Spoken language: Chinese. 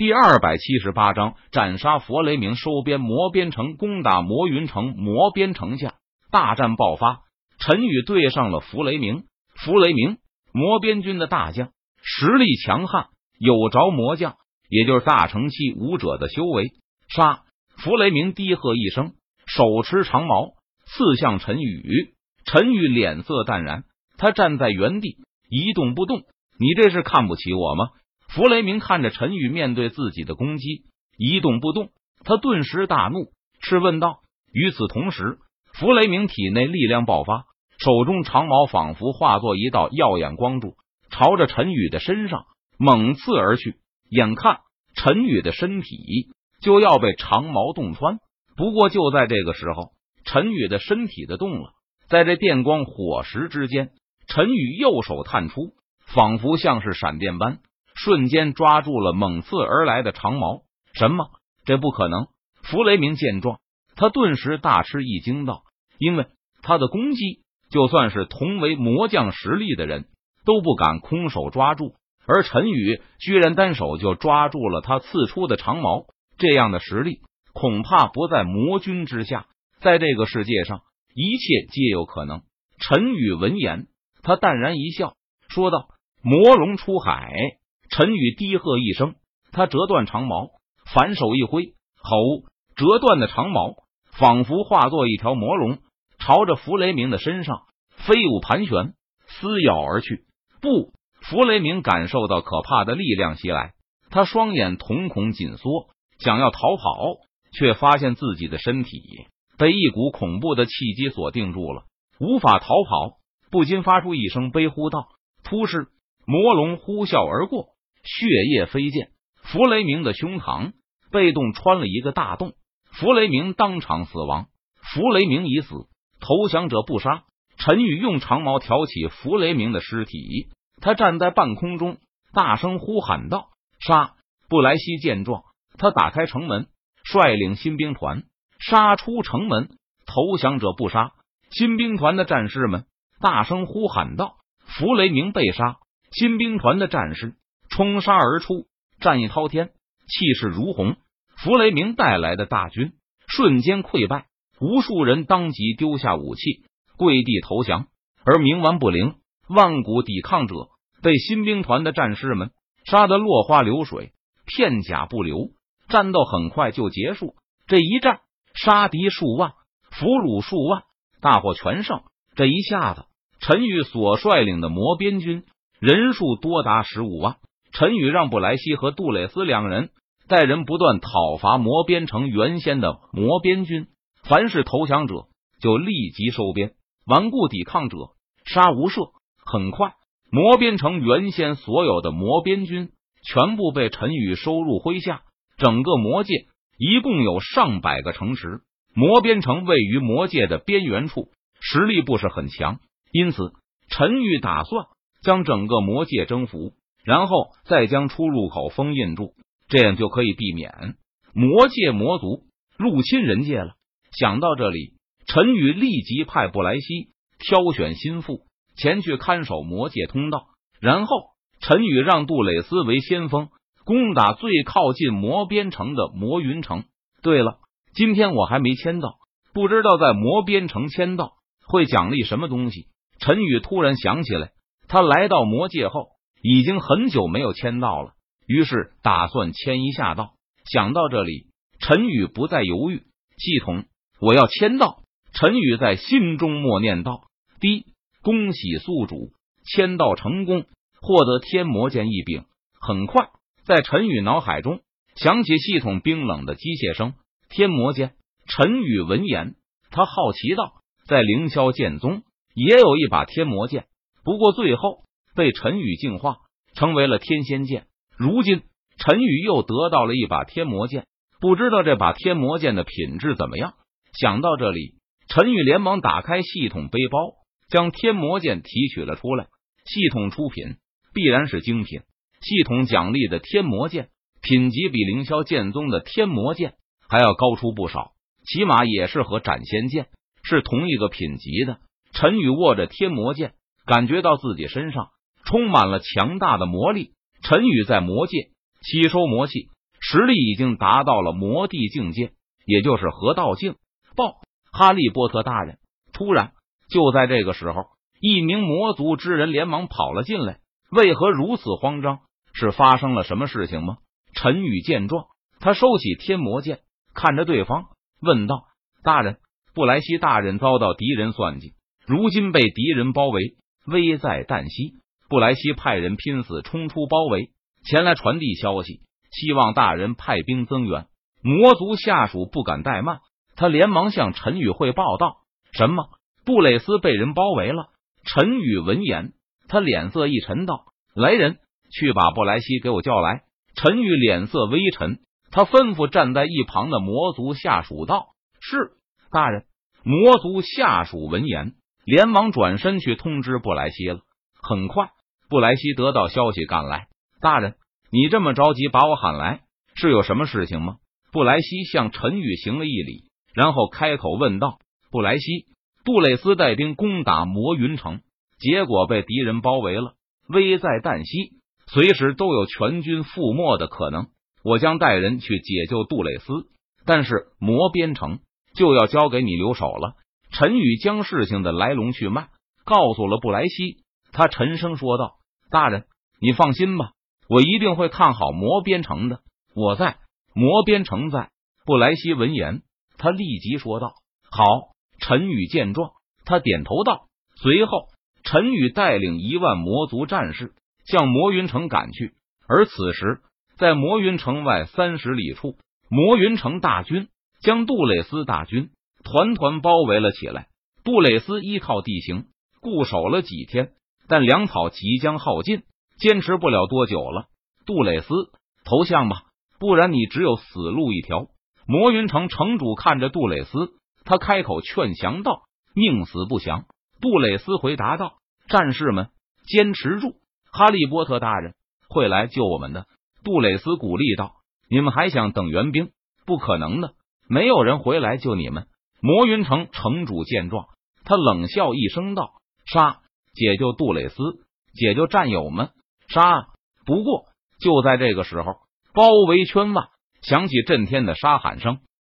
第二百七十八章斩杀佛雷鸣，收编魔边城，攻打魔云城。魔边城下大战爆发，陈宇对上了弗雷鸣。弗雷鸣，魔边军的大将，实力强悍，有着魔将，也就是大成期武者的修为。杀！弗雷鸣低喝一声，手持长矛刺向陈宇。陈宇脸色淡然，他站在原地一动不动。你这是看不起我吗？弗雷明看着陈宇面对自己的攻击一动不动，他顿时大怒，斥问道。与此同时，弗雷明体内力量爆发，手中长矛仿佛化作一道耀眼光柱，朝着陈宇的身上猛刺而去。眼看陈宇的身体就要被长矛洞穿，不过就在这个时候，陈宇的身体的动了，在这电光火石之间，陈宇右手探出，仿佛像是闪电般。瞬间抓住了猛刺而来的长矛。什么？这不可能！弗雷明见状，他顿时大吃一惊，道：“因为他的攻击，就算是同为魔将实力的人都不敢空手抓住，而陈宇居然单手就抓住了他刺出的长矛，这样的实力恐怕不在魔君之下。在这个世界上，一切皆有可能。”陈宇闻言，他淡然一笑，说道：“魔龙出海。”陈宇低喝一声，他折断长矛，反手一挥，吼！折断的长矛仿佛化作一条魔龙，朝着弗雷明的身上飞舞盘旋，撕咬而去。不，弗雷明感受到可怕的力量袭来，他双眼瞳孔紧缩，想要逃跑，却发现自己的身体被一股恐怖的气机锁定住了，无法逃跑，不禁发出一声悲呼道：“突施！”魔龙呼啸而过。血液飞溅，弗雷明的胸膛被洞穿了一个大洞，弗雷明当场死亡。弗雷明已死，投降者不杀。陈宇用长矛挑起弗雷明的尸体，他站在半空中，大声呼喊道：“杀！”布莱西见状，他打开城门，率领新兵团杀出城门。投降者不杀。新兵团的战士们大声呼喊道：“弗雷明被杀！”新兵团的战士。冲杀而出，战意滔天，气势如虹。弗雷明带来的大军瞬间溃败，无数人当即丢下武器，跪地投降。而冥顽不灵、万古抵抗者被新兵团的战士们杀得落花流水，片甲不留。战斗很快就结束。这一战，杀敌数万，俘虏数万，大获全胜。这一下子，陈宇所率领的魔边军人数多达十五万。陈宇让布莱西和杜蕾斯两人带人不断讨伐魔边城原先的魔边军，凡是投降者就立即收编，顽固抵抗者杀无赦。很快，魔边城原先所有的魔边军全部被陈宇收入麾下。整个魔界一共有上百个城池，魔边城位于魔界的边缘处，实力不是很强，因此陈宇打算将整个魔界征服。然后再将出入口封印住，这样就可以避免魔界魔族入侵人界了。想到这里，陈宇立即派布莱西挑选心腹前去看守魔界通道。然后，陈宇让杜蕾斯为先锋攻打最靠近魔边城的魔云城。对了，今天我还没签到，不知道在魔边城签到会奖励什么东西。陈宇突然想起来，他来到魔界后。已经很久没有签到了，于是打算签一下到。想到这里，陈宇不再犹豫，系统，我要签到。陈宇在心中默念道：“第一，恭喜宿主签到成功，获得天魔剑一柄。”很快，在陈宇脑海中响起系统冰冷的机械声：“天魔剑。”陈宇闻言，他好奇道：“在凌霄剑宗也有一把天魔剑，不过最后……”被陈宇净化，成为了天仙剑。如今陈宇又得到了一把天魔剑，不知道这把天魔剑的品质怎么样。想到这里，陈宇连忙打开系统背包，将天魔剑提取了出来。系统出品，必然是精品。系统奖励的天魔剑品级比凌霄剑宗的天魔剑还要高出不少，起码也是和斩仙剑是同一个品级的。陈宇握着天魔剑，感觉到自己身上。充满了强大的魔力，陈宇在魔界吸收魔气，实力已经达到了魔帝境界，也就是河道境。报，哈利波特大人！突然，就在这个时候，一名魔族之人连忙跑了进来。为何如此慌张？是发生了什么事情吗？陈宇见状，他收起天魔剑，看着对方问道：“大人，布莱希大人遭到敌人算计，如今被敌人包围，危在旦夕。布莱希派人拼死冲出包围，前来传递消息，希望大人派兵增援。”魔族下属不敢怠慢，他连忙向陈宇汇报道：“什么？布雷斯被人包围了？”陈宇闻言，他脸色一沉，道：“来人，去把布莱希给我叫来。”陈宇脸色微沉，他吩咐站在一旁的魔族下属道：“是大人。”魔族下属闻言，连忙转身去通知布莱希了。很快，布莱希得到消息赶来：“大人，你这么着急把我喊来，是有什么事情吗？”布莱希向陈宇行了一礼，然后开口问道：“布莱希，杜蕾斯带兵攻打魔云城，结果被敌人包围了，危在旦夕，随时都有全军覆没的可能。我将带人去解救杜蕾斯，但是魔边城就要交给你留守了。”陈宇将事情的来龙去脉告诉了布莱希，他沉声说道：“大人，你放心吧，我一定会看好魔边城的。我在。”魔边城在。布莱希闻言，他立即说道：“好。”陈宇见状，他点头道。随后，陈宇带领一万魔族战士向魔云城赶去。而此时，在魔云城外三十里处，魔云城大军将杜蕾斯大军团团包围了起来。杜蕾斯依靠地形固守了几天，但粮草即将耗尽，坚持不了多久了。杜蕾斯，投降吧！不然你只有死路一条。魔云城城主看着杜蕾斯，他开口劝降道：“宁死不降。”杜蕾斯回答道：“战士们，坚持住，哈利波特大人会来救我们的。”杜蕾斯鼓励道：“你们还想等援兵？不可能的，没有人回来救你们。”魔云城城主见状，他冷笑一声道：“杀！解救杜蕾斯，解救战友们，杀！”不过就在这个时候。包围圈外响起震天的杀喊声，